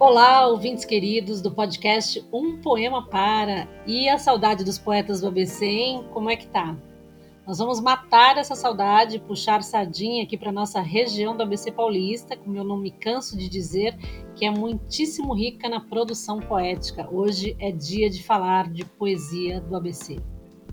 Olá, ouvintes queridos do podcast Um Poema Para. E a saudade dos poetas do ABC, hein? Como é que tá? Nós vamos matar essa saudade, puxar sardinha aqui para nossa região do ABC Paulista, como eu não me canso de dizer, que é muitíssimo rica na produção poética. Hoje é dia de falar de poesia do ABC.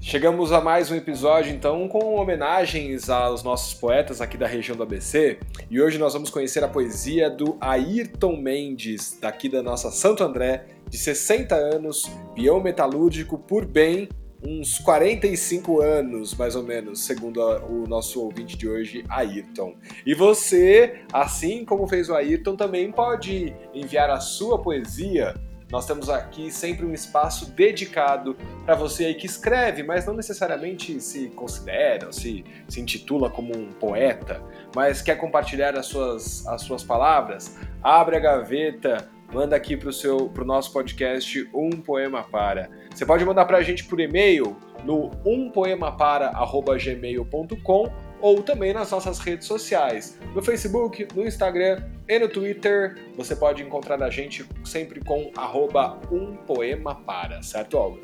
Chegamos a mais um episódio, então, com homenagens aos nossos poetas aqui da região do ABC. E hoje nós vamos conhecer a poesia do Ayrton Mendes, daqui da nossa Santo André, de 60 anos, peão metalúrgico por bem, uns 45 anos, mais ou menos, segundo o nosso ouvinte de hoje, Ayrton. E você, assim como fez o Ayrton, também pode enviar a sua poesia nós temos aqui sempre um espaço dedicado para você aí que escreve, mas não necessariamente se considera, se, se intitula como um poeta, mas quer compartilhar as suas, as suas palavras. Abre a gaveta, manda aqui para o nosso podcast Um Poema Para. Você pode mandar para a gente por e-mail no umpoemapara.gmail.com ou também nas nossas redes sociais, no Facebook, no Instagram e no Twitter. Você pode encontrar a gente sempre com arroba um poema para, certo, Olga?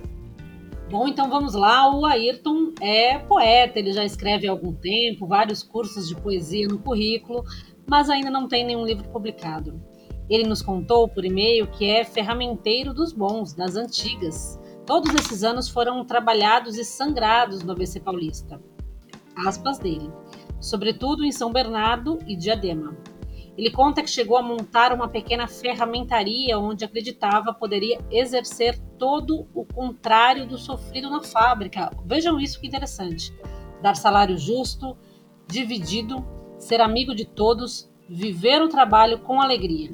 Bom, então vamos lá. O Ayrton é poeta, ele já escreve há algum tempo, vários cursos de poesia no currículo, mas ainda não tem nenhum livro publicado. Ele nos contou por e-mail que é ferramenteiro dos bons, das antigas. Todos esses anos foram trabalhados e sangrados no ABC Paulista aspas dele, sobretudo em São Bernardo e Diadema. Ele conta que chegou a montar uma pequena ferramentaria onde acreditava poderia exercer todo o contrário do sofrido na fábrica. Vejam isso que interessante. Dar salário justo, dividido, ser amigo de todos, viver o trabalho com alegria.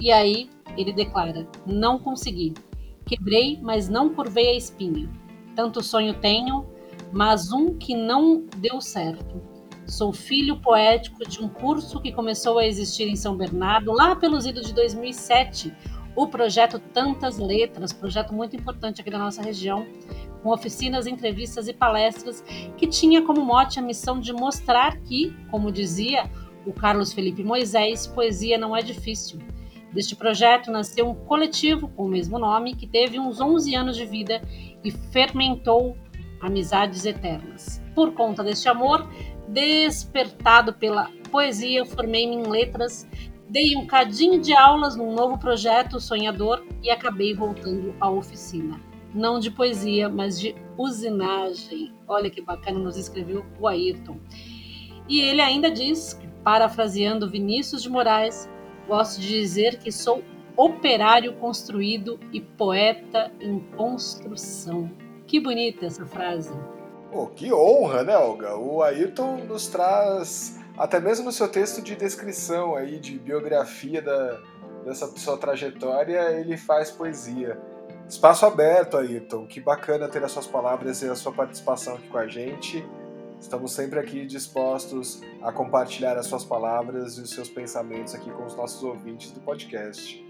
E aí ele declara: Não consegui. Quebrei, mas não curvei a espinha. Tanto sonho tenho, mas um que não deu certo. Sou filho poético de um curso que começou a existir em São Bernardo lá pelos idos de 2007, o projeto Tantas Letras, projeto muito importante aqui da nossa região, com oficinas, entrevistas e palestras, que tinha como mote a missão de mostrar que, como dizia o Carlos Felipe Moisés, poesia não é difícil. Deste projeto nasceu um coletivo com o mesmo nome, que teve uns 11 anos de vida e fermentou amizades eternas. Por conta deste amor, despertado pela poesia, formei-me em letras, dei um cadinho de aulas num novo projeto sonhador e acabei voltando à oficina. Não de poesia, mas de usinagem. Olha que bacana, nos escreveu o Ayrton. E ele ainda diz, parafraseando Vinícius de Moraes, gosto de dizer que sou operário construído e poeta em construção. Que bonita essa frase. Oh, que honra, né, Olga? O Ayrton nos traz, até mesmo no seu texto de descrição aí, de biografia da, dessa sua trajetória, ele faz poesia. Espaço aberto, Ayrton. Que bacana ter as suas palavras e a sua participação aqui com a gente. Estamos sempre aqui dispostos a compartilhar as suas palavras e os seus pensamentos aqui com os nossos ouvintes do podcast.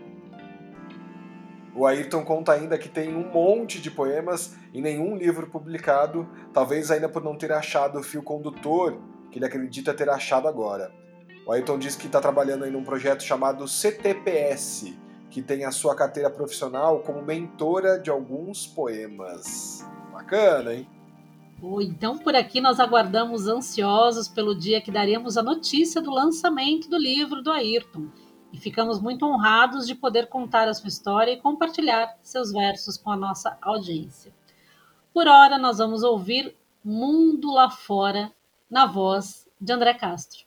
O Ayrton conta ainda que tem um monte de poemas e nenhum livro publicado, talvez ainda por não ter achado o fio condutor que ele acredita ter achado agora. O Ayrton diz que está trabalhando em um projeto chamado CTPS, que tem a sua carteira profissional como mentora de alguns poemas. Bacana, hein? Então, por aqui nós aguardamos ansiosos pelo dia que daremos a notícia do lançamento do livro do Ayrton e ficamos muito honrados de poder contar a sua história e compartilhar seus versos com a nossa audiência. Por hora, nós vamos ouvir Mundo Lá Fora, na voz de André Castro.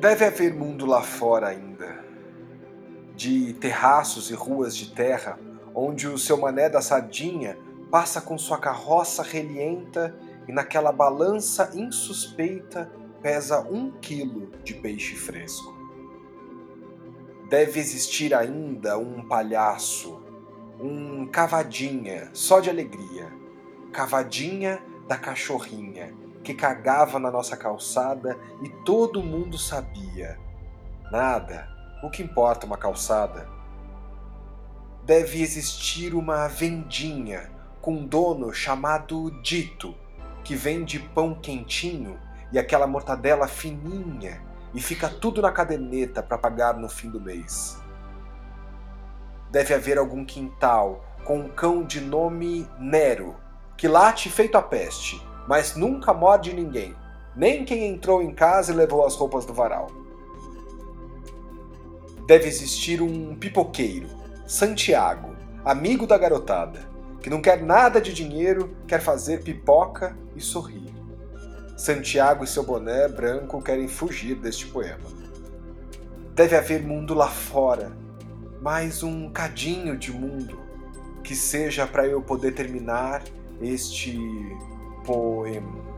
Deve haver mundo lá fora ainda de terraços e ruas de terra, onde o seu mané da sardinha passa com sua carroça relienta e naquela balança insuspeita pesa um quilo de peixe fresco. Deve existir ainda um palhaço, um cavadinha só de alegria, cavadinha da cachorrinha que cagava na nossa calçada e todo mundo sabia. Nada, o que importa uma calçada? deve existir uma vendinha com um dono chamado Dito, que vende pão quentinho e aquela mortadela fininha e fica tudo na caderneta para pagar no fim do mês. Deve haver algum quintal com um cão de nome Nero, que late feito a peste, mas nunca morde ninguém, nem quem entrou em casa e levou as roupas do varal. Deve existir um pipoqueiro, Santiago, amigo da garotada, que não quer nada de dinheiro, quer fazer pipoca e sorrir. Santiago e seu boné branco querem fugir deste poema. Deve haver mundo lá fora, mais um cadinho de mundo que seja para eu poder terminar este poema.